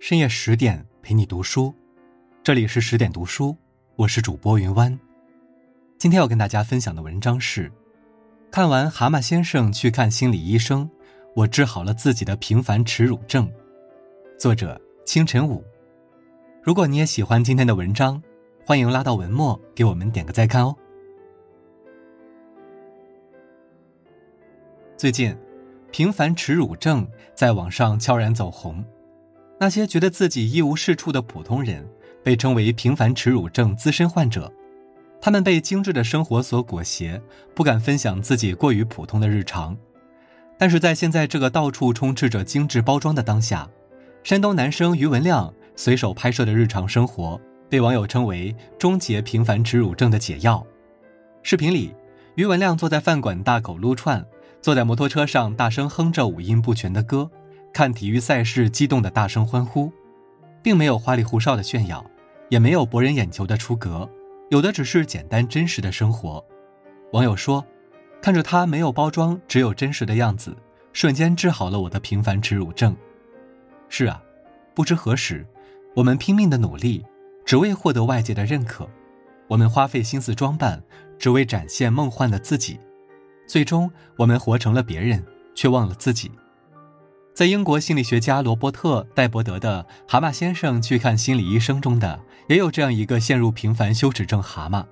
深夜十点陪你读书，这里是十点读书，我是主播云湾。今天要跟大家分享的文章是：看完《蛤蟆先生去看心理医生》，我治好了自己的平凡耻辱症。作者：清晨舞。如果你也喜欢今天的文章，欢迎拉到文末给我们点个再看哦。最近，平凡耻辱症在网上悄然走红。那些觉得自己一无是处的普通人，被称为平凡耻辱症资深患者。他们被精致的生活所裹挟，不敢分享自己过于普通的日常。但是在现在这个到处充斥着精致包装的当下，山东男生于文亮随手拍摄的日常生活，被网友称为终结平凡耻辱症的解药。视频里，于文亮坐在饭馆大口撸串，坐在摩托车上大声哼着五音不全的歌。看体育赛事，激动的大声欢呼，并没有花里胡哨的炫耀，也没有博人眼球的出格，有的只是简单真实的生活。网友说：“看着他没有包装，只有真实的样子，瞬间治好了我的平凡耻辱症。”是啊，不知何时，我们拼命的努力，只为获得外界的认可；我们花费心思装扮，只为展现梦幻的自己。最终，我们活成了别人，却忘了自己。在英国心理学家罗伯特·戴伯德的《蛤蟆先生去看心理医生》中的，也有这样一个陷入平凡羞耻症蛤蟆。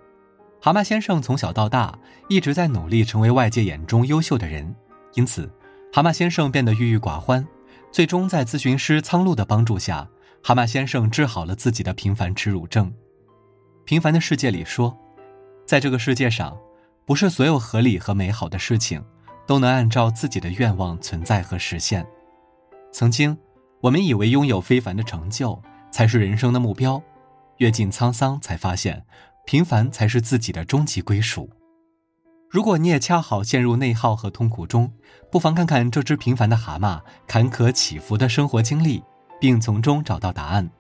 蛤蟆先生从小到大一直在努力成为外界眼中优秀的人，因此，蛤蟆先生变得郁郁寡欢。最终，在咨询师苍鹭的帮助下，蛤蟆先生治好了自己的平凡耻辱症。平凡的世界里说，在这个世界上，不是所有合理和美好的事情都能按照自己的愿望存在和实现。曾经，我们以为拥有非凡的成就才是人生的目标，阅尽沧桑，才发现平凡才是自己的终极归属。如果你也恰好陷入内耗和痛苦中，不妨看看这只平凡的蛤蟆坎坷起伏的生活经历，并从中找到答案。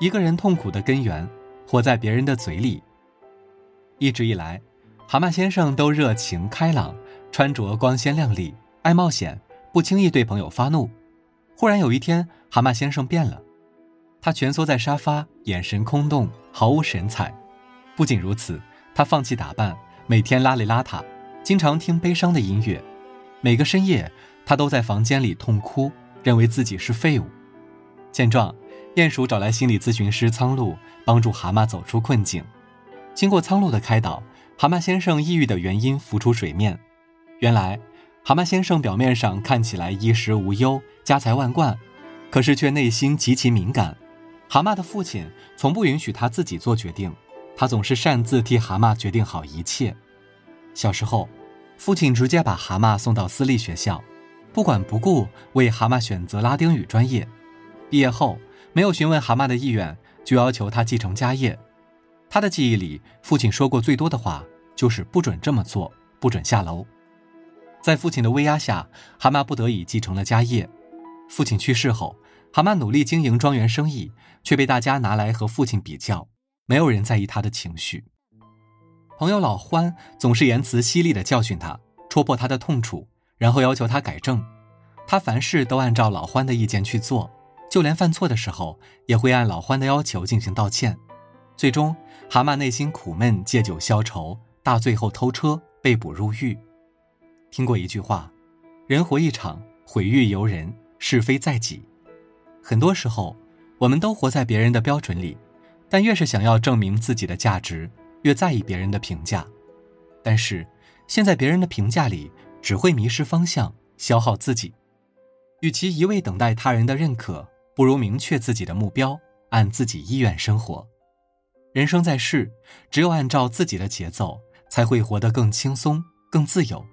一个人痛苦的根源，活在别人的嘴里。一直以来，蛤蟆先生都热情开朗，穿着光鲜亮丽，爱冒险。不轻易对朋友发怒。忽然有一天，蛤蟆先生变了，他蜷缩在沙发，眼神空洞，毫无神采。不仅如此，他放弃打扮，每天邋里邋遢，经常听悲伤的音乐。每个深夜，他都在房间里痛哭，认为自己是废物。见状，鼹鼠找来心理咨询师苍鹭，帮助蛤蟆走出困境。经过苍鹭的开导，蛤蟆先生抑郁的原因浮出水面。原来。蛤蟆先生表面上看起来衣食无忧、家财万贯，可是却内心极其敏感。蛤蟆的父亲从不允许他自己做决定，他总是擅自替蛤蟆决定好一切。小时候，父亲直接把蛤蟆送到私立学校，不管不顾为蛤蟆选择拉丁语专业。毕业后，没有询问蛤蟆的意愿，就要求他继承家业。他的记忆里，父亲说过最多的话就是“不准这么做，不准下楼”。在父亲的威压下，蛤蟆不得已继承了家业。父亲去世后，蛤蟆努力经营庄园生意，却被大家拿来和父亲比较。没有人在意他的情绪。朋友老欢总是言辞犀利地教训他，戳破他的痛处，然后要求他改正。他凡事都按照老欢的意见去做，就连犯错的时候也会按老欢的要求进行道歉。最终，蛤蟆内心苦闷，借酒消愁，大醉后偷车，被捕入狱。听过一句话：“人活一场，毁誉由人，是非在己。”很多时候，我们都活在别人的标准里，但越是想要证明自己的价值，越在意别人的评价。但是，陷在别人的评价里，只会迷失方向，消耗自己。与其一味等待他人的认可，不如明确自己的目标，按自己意愿生活。人生在世，只有按照自己的节奏，才会活得更轻松、更自由。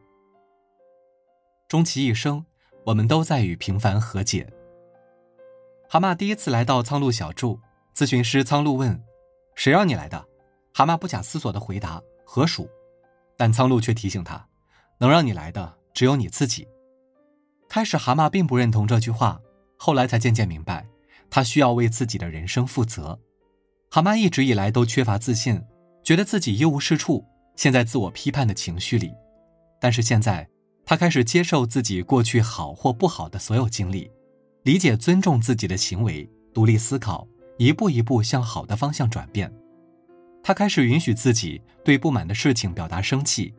终其一生，我们都在与平凡和解。蛤蟆第一次来到苍鹭小筑，咨询师苍鹭问：“谁让你来的？”蛤蟆不假思索的回答：“河鼠。”但苍鹭却提醒他：“能让你来的只有你自己。”开始，蛤蟆并不认同这句话，后来才渐渐明白，他需要为自己的人生负责。蛤蟆一直以来都缺乏自信，觉得自己一无是处，陷在自我批判的情绪里。但是现在，他开始接受自己过去好或不好的所有经历，理解、尊重自己的行为，独立思考，一步一步向好的方向转变。他开始允许自己对不满的事情表达生气，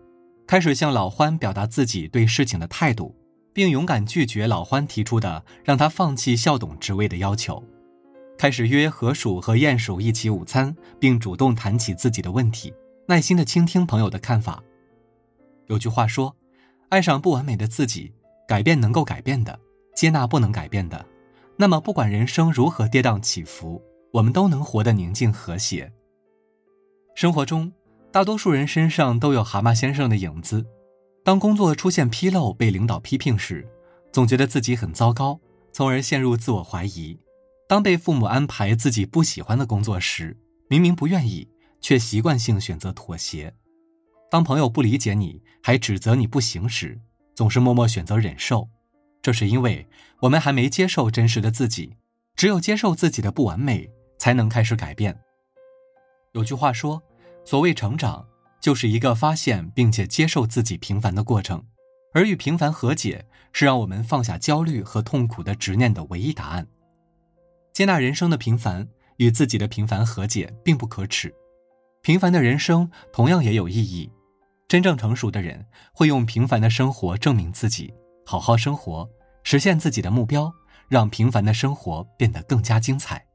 开始向老欢表达自己对事情的态度，并勇敢拒绝老欢提出的让他放弃校董职位的要求。开始约河鼠和鼹鼠一起午餐，并主动谈起自己的问题，耐心的倾听朋友的看法。有句话说：“爱上不完美的自己，改变能够改变的，接纳不能改变的。”那么，不管人生如何跌宕起伏，我们都能活得宁静和谐。生活中，大多数人身上都有蛤蟆先生的影子。当工作出现纰漏，被领导批评时，总觉得自己很糟糕，从而陷入自我怀疑。当被父母安排自己不喜欢的工作时，明明不愿意，却习惯性选择妥协；当朋友不理解你，还指责你不行时，总是默默选择忍受。这是因为我们还没接受真实的自己，只有接受自己的不完美，才能开始改变。有句话说：“所谓成长，就是一个发现并且接受自己平凡的过程，而与平凡和解，是让我们放下焦虑和痛苦的执念的唯一答案。”接纳人生的平凡，与自己的平凡和解，并不可耻。平凡的人生同样也有意义。真正成熟的人会用平凡的生活证明自己，好好生活，实现自己的目标，让平凡的生活变得更加精彩。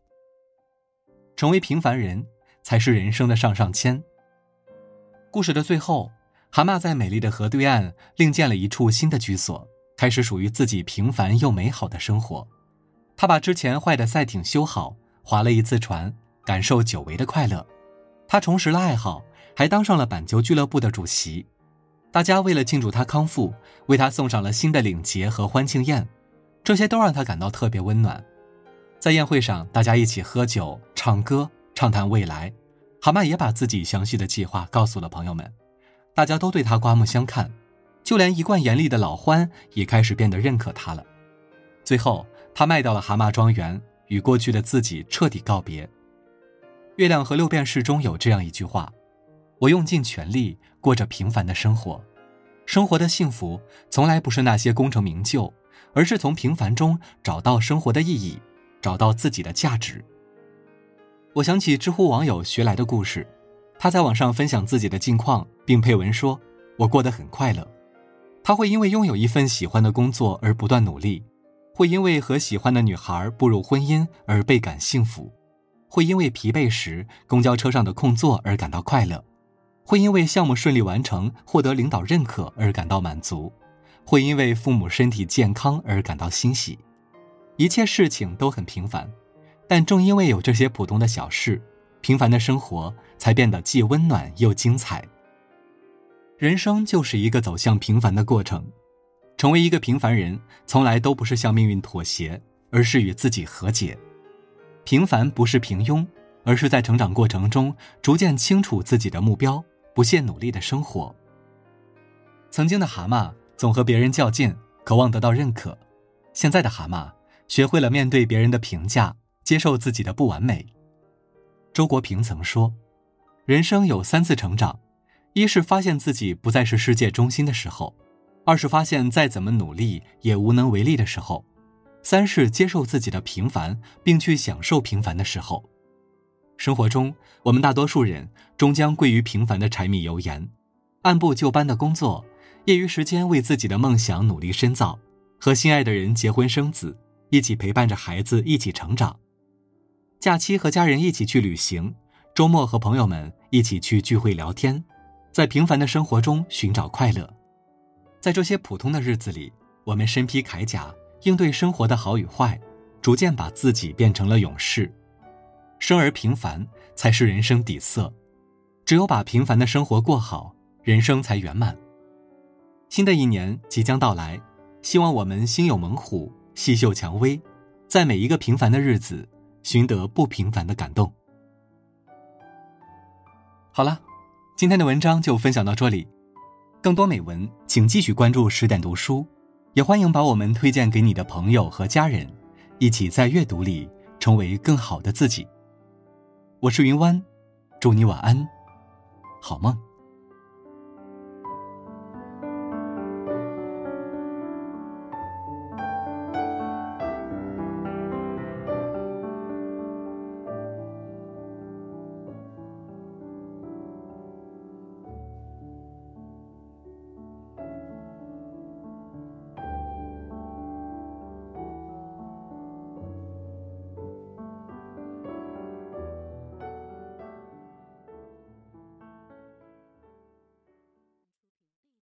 成为平凡人，才是人生的上上签。故事的最后，蛤蟆在美丽的河对岸另建了一处新的居所，开始属于自己平凡又美好的生活。他把之前坏的赛艇修好，划了一次船，感受久违的快乐。他重拾了爱好，还当上了板球俱乐部的主席。大家为了庆祝他康复，为他送上了新的领结和欢庆宴，这些都让他感到特别温暖。在宴会上，大家一起喝酒、唱歌、畅谈未来。蛤蟆也把自己详细的计划告诉了朋友们，大家都对他刮目相看，就连一贯严厉的老欢也开始变得认可他了。最后。他卖掉了蛤蟆庄园，与过去的自己彻底告别。《月亮和六便士》中有这样一句话：“我用尽全力过着平凡的生活，生活的幸福从来不是那些功成名就，而是从平凡中找到生活的意义，找到自己的价值。”我想起知乎网友学来的故事，他在网上分享自己的近况，并配文说：“我过得很快乐。”他会因为拥有一份喜欢的工作而不断努力。会因为和喜欢的女孩步入婚姻而倍感幸福，会因为疲惫时公交车上的空座而感到快乐，会因为项目顺利完成获得领导认可而感到满足，会因为父母身体健康而感到欣喜。一切事情都很平凡，但正因为有这些普通的小事，平凡的生活才变得既温暖又精彩。人生就是一个走向平凡的过程。成为一个平凡人，从来都不是向命运妥协，而是与自己和解。平凡不是平庸，而是在成长过程中逐渐清楚自己的目标，不懈努力的生活。曾经的蛤蟆总和别人较劲，渴望得到认可；现在的蛤蟆学会了面对别人的评价，接受自己的不完美。周国平曾说：“人生有三次成长，一是发现自己不再是世界中心的时候。”二是发现再怎么努力也无能为力的时候，三是接受自己的平凡，并去享受平凡的时候。生活中，我们大多数人终将归于平凡的柴米油盐，按部就班的工作，业余时间为自己的梦想努力深造，和心爱的人结婚生子，一起陪伴着孩子一起成长。假期和家人一起去旅行，周末和朋友们一起去聚会聊天，在平凡的生活中寻找快乐。在这些普通的日子里，我们身披铠甲，应对生活的好与坏，逐渐把自己变成了勇士。生而平凡才是人生底色，只有把平凡的生活过好，人生才圆满。新的一年即将到来，希望我们心有猛虎，细嗅蔷薇，在每一个平凡的日子，寻得不平凡的感动。好了，今天的文章就分享到这里。更多美文，请继续关注十点读书，也欢迎把我们推荐给你的朋友和家人，一起在阅读里成为更好的自己。我是云湾，祝你晚安，好梦。